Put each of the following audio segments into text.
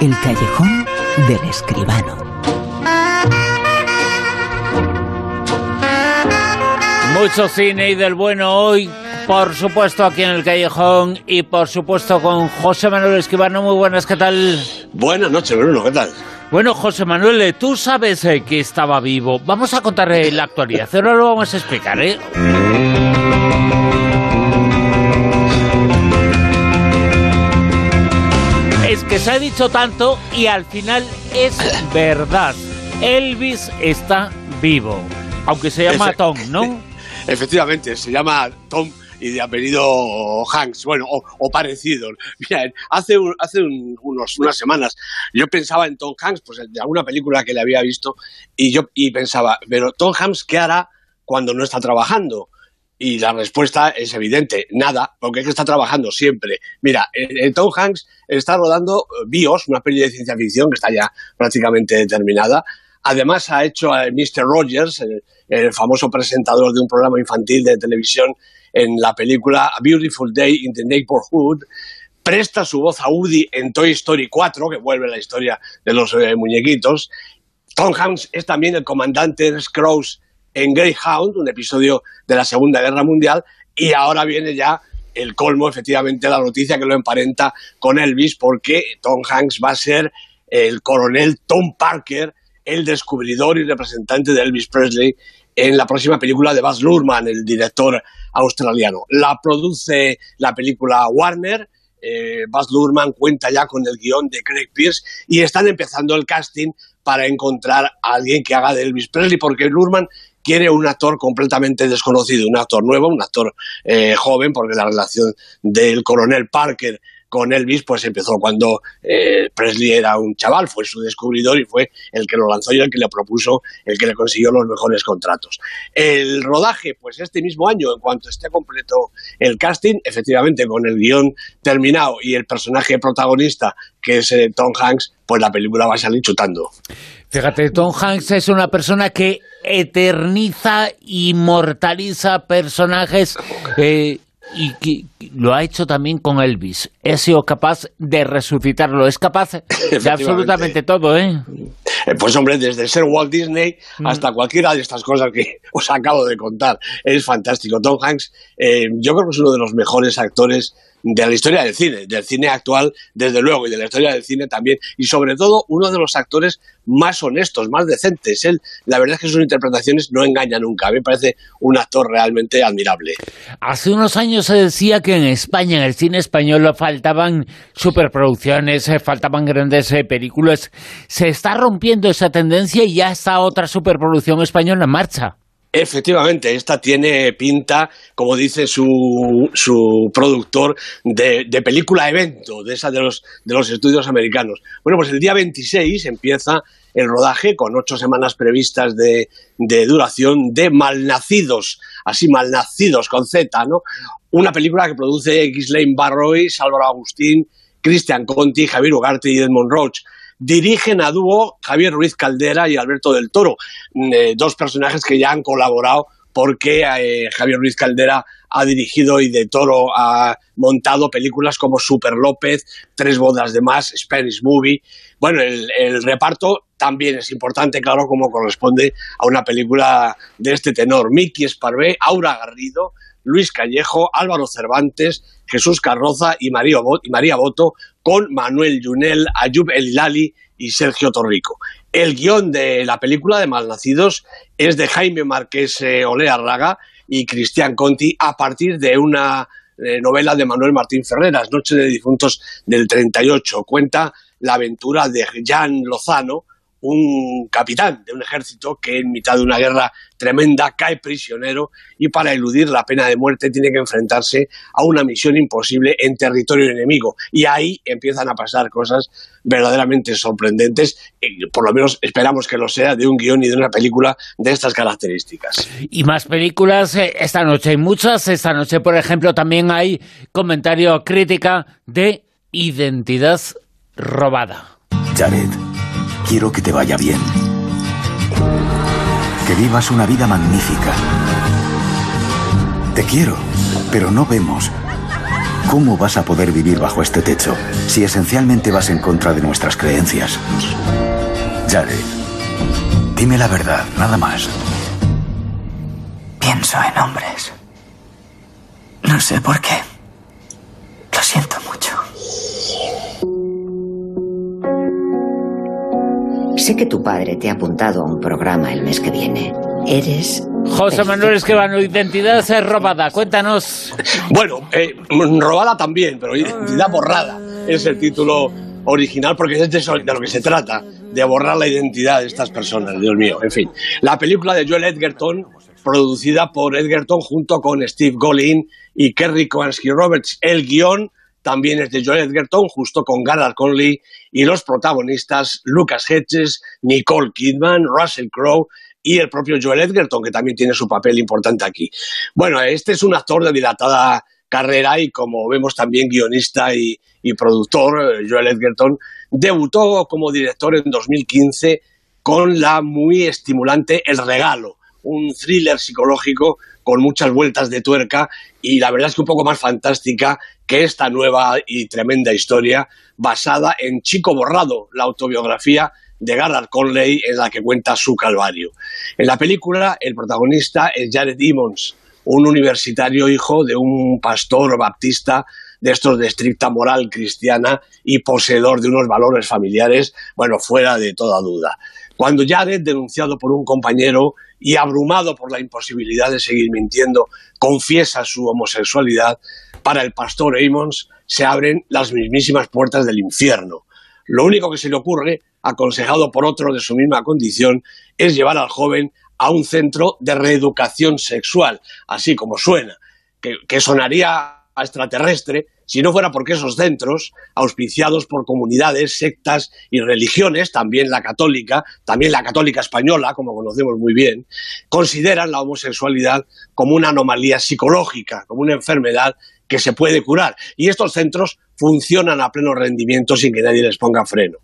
El callejón del escribano. Mucho cine y del bueno hoy, por supuesto aquí en el callejón y por supuesto con José Manuel Escribano. Muy buenas, ¿qué tal? Buenas noches, Bruno, ¿qué tal? Bueno, José Manuel, eh, tú sabes eh, que estaba vivo. Vamos a contar eh, la actualidad, ahora lo vamos a explicar, ¿eh? Que se ha dicho tanto y al final es verdad. Elvis está vivo, aunque se llama Tom, ¿no? Efectivamente, se llama Tom y de apellido Hanks, bueno, o, o parecido. Mira, hace, un- hace un- unos, unas semanas yo pensaba en Tom Hanks, pues de alguna película que le había visto, y yo y pensaba, pero Tom Hanks, ¿qué hará cuando no está trabajando? Y la respuesta es evidente, nada, porque es que está trabajando siempre. Mira, eh, eh, Tom Hanks está rodando eh, BIOS, una peli de ciencia ficción que está ya prácticamente terminada. Además ha hecho a Mr. Rogers, el, famoso presentador de un programa infantil de televisión en la película A Beautiful Day in the Neighborhood. Presta su voz a Woody en Toy Story 4, que vuelve la historia de los eh, muñequitos. Tom Hanks es también el comandante Scrooge en Greyhound, un episodio de la Segunda Guerra Mundial, y ahora viene ya el colmo, efectivamente, la noticia que lo emparenta con Elvis, porque Tom Hanks va a ser el coronel Tom Parker, el descubridor y representante de Elvis Presley en la próxima película de Baz Luhrmann, el director australiano. La produce la película Warner, eh, Baz Luhrmann cuenta ya con el guion de Craig Pierce y están empezando el casting para encontrar a alguien que haga de Elvis Presley, porque Luhrmann quiere un actor completamente desconocido, un actor nuevo, un actor eh, joven, porque la relación del coronel Parker con Elvis pues empezó cuando eh, Presley era un chaval, fue su descubridor y fue el que lo lanzó y el que le propuso, el que le consiguió los mejores contratos. El rodaje, pues este mismo año, en cuanto esté completo el casting, efectivamente con el guion terminado y el personaje protagonista, que es eh, Tom Hanks, pues la película va a salir chutando. Fíjate, Tom Hanks es una persona que eterniza, inmortaliza personajes eh, y que lo ha hecho también con Elvis. He sido capaz de resucitarlo, es capaz de absolutamente todo, ¿eh? Eh, Pues hombre, desde ser Walt Disney hasta cualquiera de estas cosas que os acabo de contar. Es fantástico. Tom Hanks, eh, yo creo que es uno de los mejores actores de la historia del cine, del cine actual, desde luego, y de la historia del cine también, y sobre todo uno de los actores más honestos, más decentes. Él, la verdad es que sus interpretaciones no engañan nunca. A mí me parece un actor realmente admirable. Hace unos años se decía que en España, en el cine español, faltaban superproducciones, eh, faltaban grandes eh, películas. Se está rompiendo esa tendencia y ya está otra superproducción española en marcha. Efectivamente, esta tiene pinta, como dice su, su productor, de, película evento, de esa de los, de los estudios americanos. Bueno, pues el día 26 empieza el rodaje con ocho semanas previstas de, de duración de Malnacidos, así Malnacidos con Z, ¿no? Una película que produce Ghislaine Barroy, Álvaro Agustín, Cristian Conti, Javier Ugarte y Edmond Roach. Dirigen a dúo Javier Ruiz Caldera y Alberto del Toro, mm, eh, dos personajes que ya han colaborado porque eh, Javier Ruiz Caldera ha dirigido y de Toro ha montado películas como Super López, Tres bodas de más, Spanish Movie. Bueno, el, el reparto también es importante, claro, como corresponde a una película de este tenor. Miki Esparvé, Aura Garrido, Luis Callejo, Álvaro Cervantes, Jesús Carroza y María, y María Boto, con Manuel Yunel, Ayub El Hilali y Sergio Torrico. El guion de la película de Malnacidos es de Jaime Márquez eh, Olea Raga y Cristian Conti a partir de una eh, novela de Manuel Martín Ferreras, Noche de Difuntos del 38. Cuenta la aventura de Jan Lozano, un capitán de un ejército que en mitad de una guerra tremenda cae prisionero y para eludir la pena de muerte tiene que enfrentarse a una misión imposible en territorio enemigo. Y ahí empiezan a pasar cosas verdaderamente sorprendentes, y por lo menos esperamos que lo sea, de un guion y de una película de estas características. Y más películas, eh, esta noche hay muchas. Esta noche, por ejemplo, también hay comentario crítica de Identidad Robada. Jared, quiero que te vaya bien. Que vivas una vida magnífica. Te quiero, pero no vemos. ¿Cómo vas a poder vivir bajo este techo si esencialmente vas en contra de nuestras creencias? Jared, dime la verdad, nada más. Pienso en hombres. No sé por qué. Sé que tu padre te ha apuntado a un programa el mes que viene. Eres... José Manuel Esquivano, identidad es robada. Cuéntanos. Bueno, eh, robada también, pero identidad borrada es el título original porque es de, eso, de lo que se trata, de borrar la identidad de estas personas, Dios mío. En fin, la película de Joel Edgerton, producida por Edgerton junto con Steve Golin y Kerry Kowalski Roberts. El guion también es de Joel Edgerton, justo con Garrett Conley y los protagonistas Lucas Hedges, Nicole Kidman, Russell Crowe y el propio Joel Edgerton, que también tiene su papel importante aquí. Bueno, este es un actor de dilatada carrera y como vemos también guionista y, y productor, eh, Joel Edgerton, debutó como director en 2015 con la muy estimulante El Regalo, un thriller psicológico con muchas vueltas de tuerca y la verdad es que un poco más fantástica que esta nueva y tremenda historia basada en Chico Borrado, la autobiografía de Garrett Conley en la que cuenta su calvario. En la película el protagonista es Jared Emmons, un universitario hijo de un pastor baptista de estos de estricta moral cristiana y poseedor de unos valores familiares, bueno, fuera de toda duda. Cuando Jared, denunciado por un compañero y abrumado por la imposibilidad de seguir mintiendo, confiesa su homosexualidad, para el pastor Amos se abren las mismísimas puertas del infierno. Lo único que se le ocurre, aconsejado por otro de su misma condición, es llevar al joven a un centro de reeducación sexual, así como suena, que sonaría extraterrestre si no fuera porque esos centros, auspiciados por comunidades, sectas y religiones, también la católica, también la católica española, como conocemos muy bien, consideran la homosexualidad como una anomalía psicológica, como una enfermedad que se puede curar. Y estos centros funcionan a pleno rendimiento sin que nadie les ponga freno.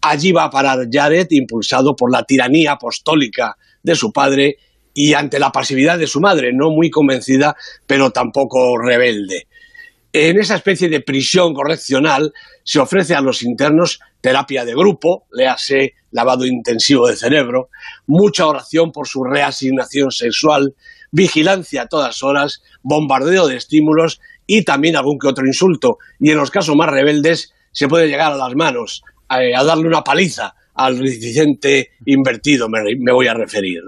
Allí va a parar Jared, impulsado por la tiranía apostólica de su padre y ante la pasividad de su madre, no muy convencida, pero tampoco rebelde. En esa especie de prisión correccional se ofrece a los internos terapia de grupo, léase lavado intensivo de cerebro, mucha oración por su reasignación sexual, vigilancia a todas horas, bombardeo de estímulos y también algún que otro insulto. Y en los casos más rebeldes se puede llegar a las manos, a, darle una paliza al reticente invertido, me, voy a referir.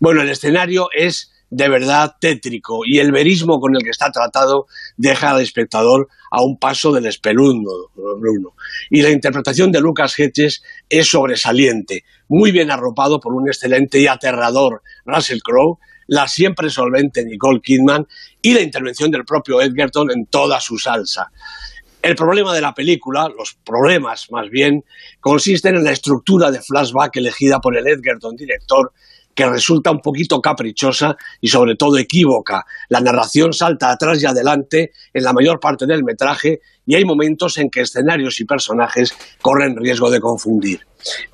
Bueno, el escenario es de verdad tétrico y el verismo con el que está tratado deja al espectador a un paso del espelundo, Bruno. Y la interpretación de Lucas Hedges es sobresaliente, muy bien arropado por un excelente y aterrador Russell Crowe, la siempre solvente Nicole Kidman y la intervención del propio Edgerton en toda su salsa. El problema de la película, los problemas más bien, consisten en la estructura de flashback elegida por el Edgerton director que resulta un poquito caprichosa y sobre todo equívoca. La narración salta atrás y adelante en la mayor parte del metraje y hay momentos en que escenarios y personajes corren riesgo de confundir.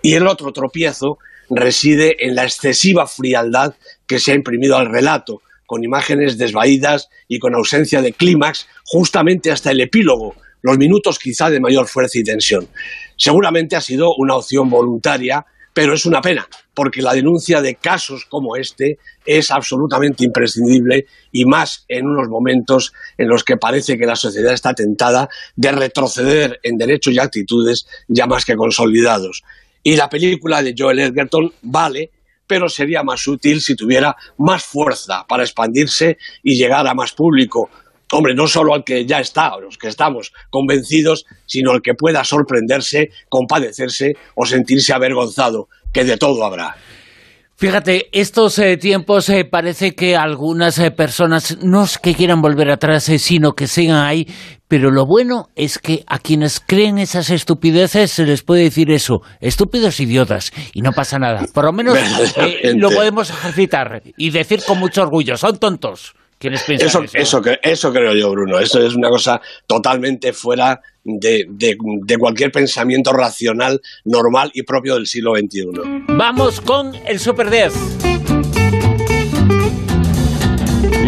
Y el otro tropiezo reside en la excesiva frialdad que se ha imprimido al relato, con imágenes desvaídas y con ausencia de clímax, justamente hasta el epílogo, los minutos quizá de mayor fuerza y tensión. Seguramente ha sido una opción voluntaria, pero es una pena, porque la denuncia de casos como este es absolutamente imprescindible y más en unos momentos en los que parece que la sociedad está tentada de retroceder en derechos y actitudes ya más que consolidados. Y la película de Joel Edgerton vale, pero sería más útil si tuviera más fuerza para expandirse y llegar a más público, hombre, no solo al que ya está, a los que estamos convencidos, sino al que pueda sorprenderse, compadecerse o sentirse avergonzado, que de todo habrá. Fíjate, estos eh, tiempos eh, parece que algunas eh, personas no es que quieran volver atrás, sino que sigan ahí, pero lo bueno es que a quienes creen esas estupideces se les puede decir eso, estúpidos idiotas, y no pasa nada. Por lo menos lo podemos ejercitar y decir con mucho orgullo, son tontos eso, eso? Eso, creo yo, Bruno. Eso es una cosa totalmente fuera de, de, cualquier pensamiento racional, normal y propio del siglo XXI. Vamos con el Super 10.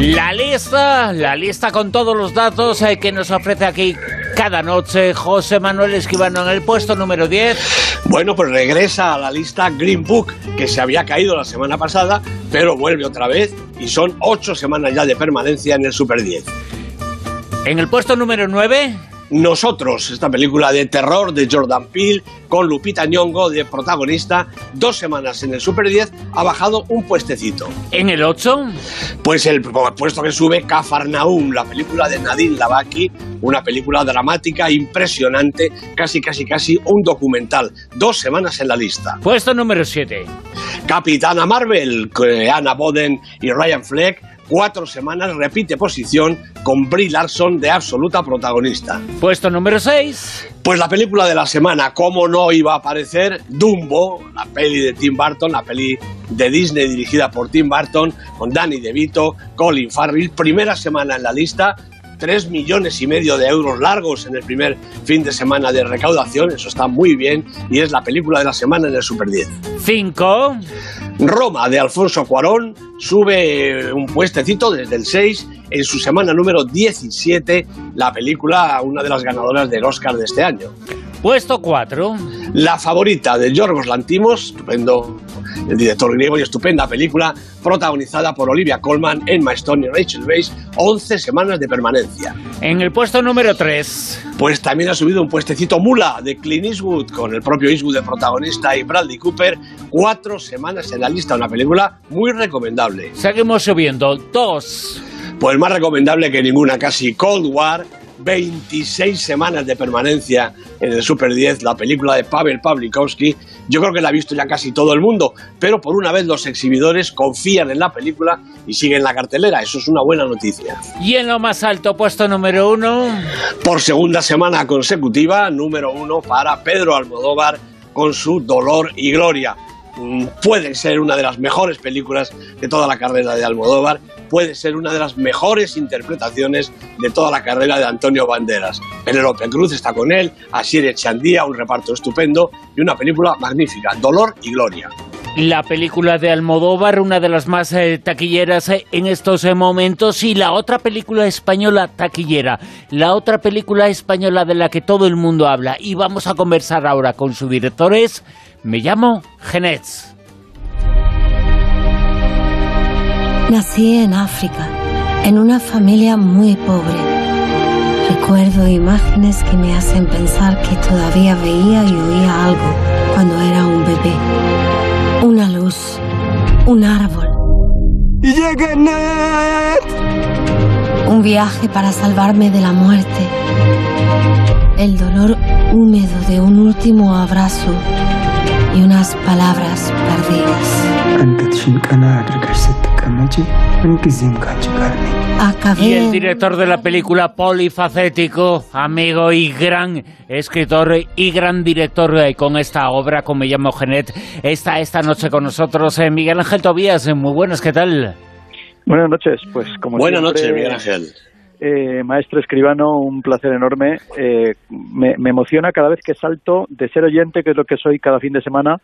La lista, la lista con todos los datos eh, que nos ofrece aquí cada noche José Manuel Esquivano en el puesto número 10. Bueno, pues regresa a la lista Green Book, que se había caído la semana pasada, pero vuelve otra vez y son ocho semanas ya de permanencia en el Super 10. En el puesto número 9. Nosotros, esta película de terror de Jordan Peele con Lupita Nyong'o de protagonista, dos semanas en el Super 10, ha bajado un puestecito. ¿En el 8? Pues el puesto que sube Cafarnaum, la película de Nadine Lavaki, una película dramática impresionante, casi casi casi un documental. Dos semanas en la lista. Puesto número 7. Capitana Marvel, Anna Boden y Ryan Fleck cuatro semanas repite posición con Brie Larson de absoluta protagonista. Puesto número 6. Pues la película de la semana, ¿cómo no iba a aparecer? Dumbo, la peli de Tim Burton, la peli de Disney dirigida por Tim Burton, con Danny DeVito, Colin Farrell, primera semana en la lista, 3 millones y medio de euros largos en el primer fin de semana de recaudación, eso está muy bien, y es la película de la semana en el Super 10. 5. Roma de Alfonso Cuarón sube un puestecito desde el 6 en su semana número 17, la película, una de las ganadoras del Oscar de este año. Puesto 4. La favorita de Yorgos Lantimos, estupendo el director griego y estupenda película protagonizada por Olivia Colman, Emma Stone y Rachel Weisz, 11 semanas de permanencia. En el puesto número 3. Pues también ha subido un puestecito Mula de Clint Eastwood con el propio Eastwood de protagonista y Bradley Cooper, cuatro semanas en la lista, una película muy recomendable. Seguimos subiendo, dos. Pues más recomendable que ninguna, casi Cold War 26 semanas de permanencia en el Super 10, la película de Pavel Pawlikowski. Yo creo que la ha visto ya casi todo el mundo, pero por una vez los exhibidores confían en la película y siguen la cartelera. Eso es una buena noticia. Y en lo más alto, puesto número uno. Por segunda semana consecutiva, número uno para Pedro Almodóvar con su Dolor y Gloria. Mm, puede ser una de las mejores películas de toda la carrera de Almodóvar puede ser una de las mejores interpretaciones de toda la carrera de Antonio Banderas. Penélope Cruz está con él, Asier Echandía, un reparto estupendo y una película magnífica, Dolor y Gloria. La película de Almodóvar, una de las más eh, taquilleras eh, en estos eh, momentos, y la otra película española taquillera, la otra película española de la que todo el mundo habla. Y vamos a conversar ahora con su director, es, me llamo Genets. Nací en África, en una familia muy pobre. Recuerdo imágenes que me hacen pensar que todavía veía y oía algo cuando era un bebé. Una luz, un árbol. Un viaje para salvarme de la muerte. El dolor húmedo de un último abrazo y unas palabras perdidas. Y el director de la película polifacético, amigo y gran escritor y gran director eh, con esta obra, como me llamo Genet, está esta noche con nosotros eh, Miguel Ángel Tobías. Eh, muy buenas, ¿qué tal? Buenas noches, pues como Buenas noches, Miguel Ángel. maestro escribano, un placer enorme. me, me emociona cada vez que salto de ser oyente, que es lo que soy cada fin de semana,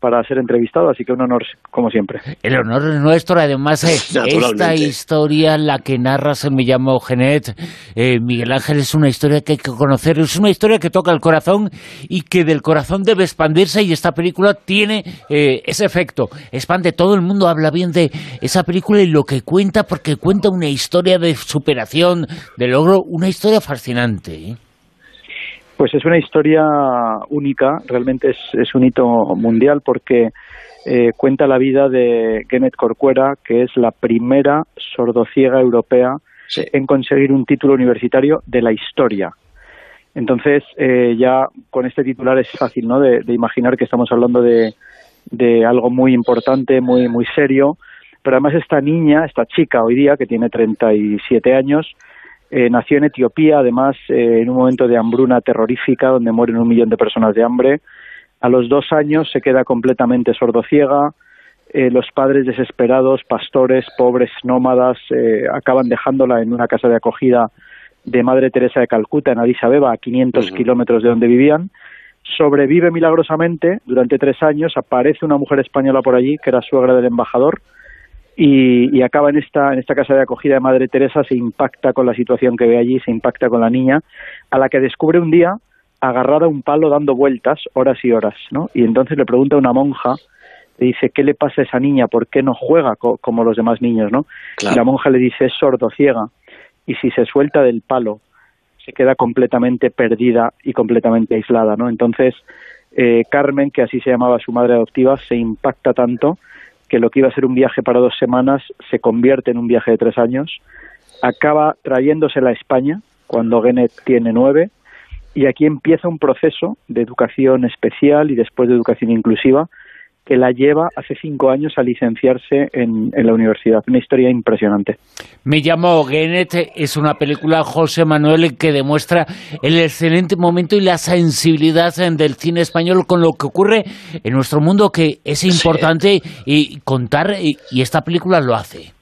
para ser entrevistado, así que un honor como siempre. El honor es nuestro, además eh, esta historia, la que narras Me llamo Genet, eh, Miguel Ángel, es una historia que hay que conocer, es una historia que toca el corazón y que del corazón debe expandirse y esta película tiene eh, ese efecto, expande, todo el mundo habla bien de esa película y lo que cuenta porque cuenta una historia de superación, de logro, una historia fascinante. Pues es una historia única, realmente es, un hito mundial porque eh, cuenta la vida de Genet Corcuera, que es la primera sordociega europea en conseguir un título universitario de la historia. Entonces, eh, ya con este titular es fácil ¿no? de, imaginar que estamos hablando de, de, algo muy importante, muy, muy serio. Pero además esta niña, esta chica hoy día, que tiene 37 años, eh, nació en Etiopía, además, eh, en un momento de hambruna terrorífica, donde mueren un millón de personas de hambre. A los dos años se queda completamente sordociega. Eh, los padres desesperados, pastores, pobres, nómadas, acaban dejándola en una casa de acogida de Madre Teresa de Calcuta, en Addis Abeba, a 500 kilómetros de donde vivían. Sobrevive milagrosamente durante tres años. Aparece una mujer española por allí, que era suegra del embajador, y, acaba en esta, en esta casa de acogida de Madre Teresa, se impacta con la situación que ve allí, se impacta con la niña, a la que descubre un día agarrada a un palo dando vueltas horas y horas, ¿no? Y entonces le pregunta a una monja, le dice, ¿qué le pasa a esa niña? ¿Por qué no juega como los demás niños, no? Y la monja le dice, es ciega y si se suelta del palo, se queda completamente perdida y completamente aislada, ¿no? Entonces, eh, Carmen, que así se llamaba su madre adoptiva, se impacta tanto que lo que iba a ser un viaje para dos semanas se convierte en un viaje de tres años, acaba trayéndosela a España cuando Genet tiene nueve, y aquí empieza un proceso de educación especial y después de educación inclusiva que la lleva hace cinco años a licenciarse en, la universidad. Una historia impresionante. Me llamo Genet, es una película, José Manuel, que demuestra el excelente momento y la sensibilidad del cine español con lo que ocurre en nuestro mundo, que es importante y contar, y esta película lo hace.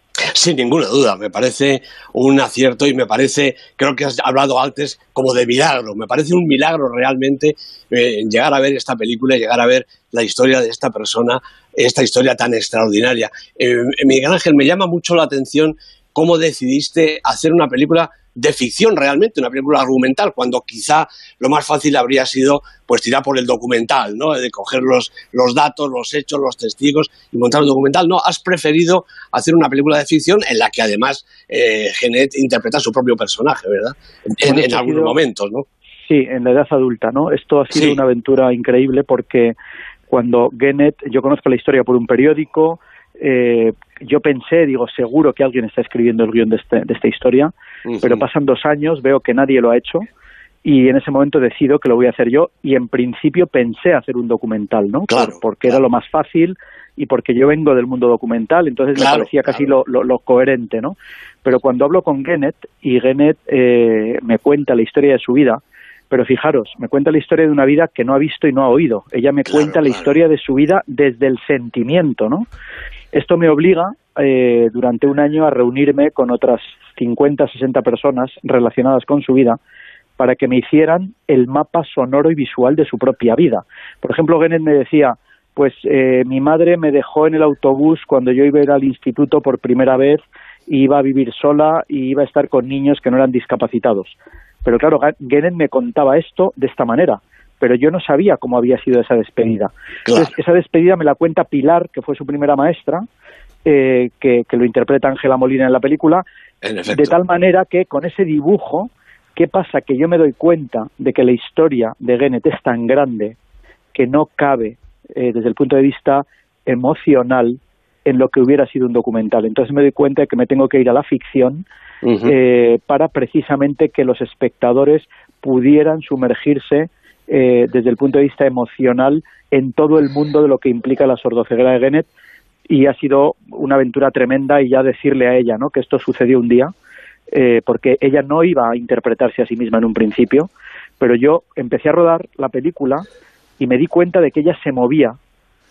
Sin ninguna duda, me parece un acierto y me parece, creo que has hablado antes como de milagro, me parece un milagro realmente eh, llegar a ver esta película llegar a ver la historia de esta persona, esta historia tan extraordinaria. Eh, Miguel Ángel, me llama mucho la atención cómo decidiste hacer una película de ficción realmente, una película argumental, cuando quizá lo más fácil habría sido pues tirar por el documental, ¿no? De coger los, los datos, los hechos, los testigos y montar un documental. No, has preferido hacer una película de ficción en la que además eh, Genet interpreta a su propio personaje, ¿verdad? En, algunos momentos, ¿no? Sí, en la edad adulta, ¿no? Esto ha sido una aventura increíble porque cuando Genet, yo conozco la historia por un periódico, eh, yo pensé, digo, seguro que alguien está escribiendo el guion de, este, de esta historia, pero pasan dos años, veo que nadie lo ha hecho y en ese momento decido que lo voy a hacer yo y en principio pensé hacer un documental, ¿no? Claro, porque era lo más fácil y porque yo vengo del mundo documental, entonces me parecía casi lo, lo, coherente, ¿no? Pero cuando hablo con Genet y Genet eh, me cuenta la historia de su vida, pero fijaros, me cuenta la historia de una vida que no ha visto y no ha oído. Ella me cuenta la historia de su vida desde el sentimiento, ¿no? Esto me obliga eh, durante un año a reunirme con otras 50, 60 personas relacionadas con su vida para que me hicieran el mapa sonoro y visual de su propia vida. Por ejemplo, Genet me decía, pues eh, mi madre me dejó en el autobús cuando yo iba a ir al instituto por primera vez y iba a vivir sola y iba a estar con niños que no eran discapacitados. Pero claro, Genet me contaba esto de esta manera pero yo no sabía cómo había sido esa despedida. Entonces, esa despedida me la cuenta Pilar, que fue su primera maestra, eh, que, lo interpreta Ángela Molina en la película, de tal manera que con ese dibujo, ¿qué pasa? Que yo me doy cuenta de que la historia de Genet es tan grande que no cabe eh, desde el punto de vista emocional en lo que hubiera sido un documental. Entonces me doy cuenta de que me tengo que ir a la ficción eh, para precisamente que los espectadores pudieran sumergirse eh, desde el punto de vista emocional en todo el mundo de lo que implica la sordoceguera de Genet y ha sido una aventura tremenda y ya decirle a ella ¿no? que esto sucedió un día eh, porque ella no iba a interpretarse a sí misma en un principio pero yo empecé a rodar la película y me di cuenta de que ella se movía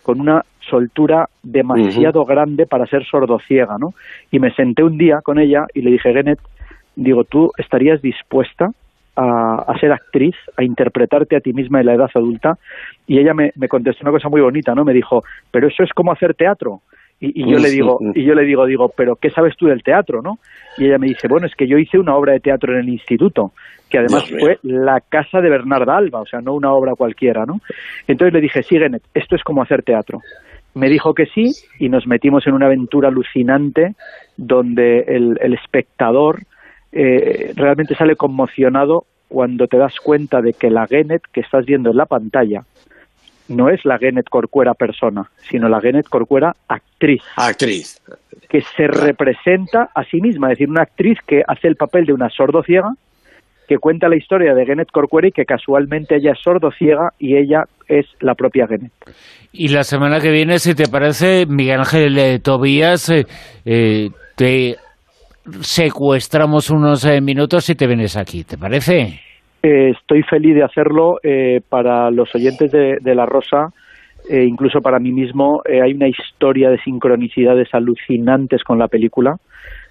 con una soltura demasiado grande para ser sordociega, ¿no? Y me senté un día con ella y le dije, Genet, digo, ¿tú estarías dispuesta a, ser actriz, a interpretarte a ti misma en la edad adulta, y ella me, contestó una cosa muy bonita, ¿no? Me dijo, pero eso es como hacer teatro. Y, yo le digo, y yo le digo, digo, pero ¿qué sabes tú del teatro, no? Y ella me dice, bueno, es que yo hice una obra de teatro en el instituto, que además fue la casa de Bernarda Alba, o sea, no una obra cualquiera, ¿no? Entonces le dije, sí, Genet, esto es como hacer teatro. Me dijo que sí y nos metimos en una aventura alucinante donde el, el espectador eh, realmente sale conmocionado cuando te das cuenta de que la Genet que estás viendo en la pantalla no es la Genet Corcuera persona, sino la Genet Corcuera actriz. Actriz. Que se representa a sí misma, es decir, una actriz que hace el papel de una sordo ciega, que cuenta la historia de Genet Corcuera y que casualmente ella es sordo ciega y ella es la propia Genet. Y la semana que viene, si te parece, Miguel Ángel eh, Tobías, eh, te secuestramos unos eh, minutos y te vienes aquí, ¿te parece? Eh, estoy feliz de hacerlo eh, para los oyentes de, La Rosa, incluso para mí mismo. hay una historia de sincronicidades alucinantes con la película.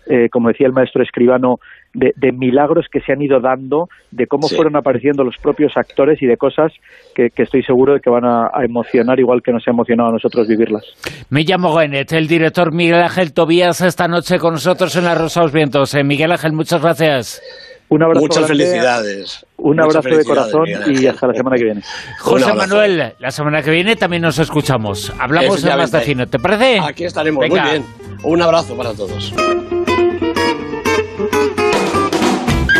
Eh, como decía el maestro escribano, de, milagros que se han ido dando, de cómo fueron apareciendo los propios actores y de cosas que, estoy seguro de que van a, emocionar igual que nos ha emocionado a nosotros vivirlas. Me llamo Goenet, el director Miguel Ángel Tobías esta noche con nosotros en La Rosa de los Vientos. Eh, Miguel Ángel, muchas gracias. Un abrazo Muchas felicidades. Un abrazo de corazón y hasta la semana que viene. José Manuel, la semana que viene también nos escuchamos. Hablamos en más de cine, ¿te parece? Aquí estaremos, muy bien. Un abrazo para todos.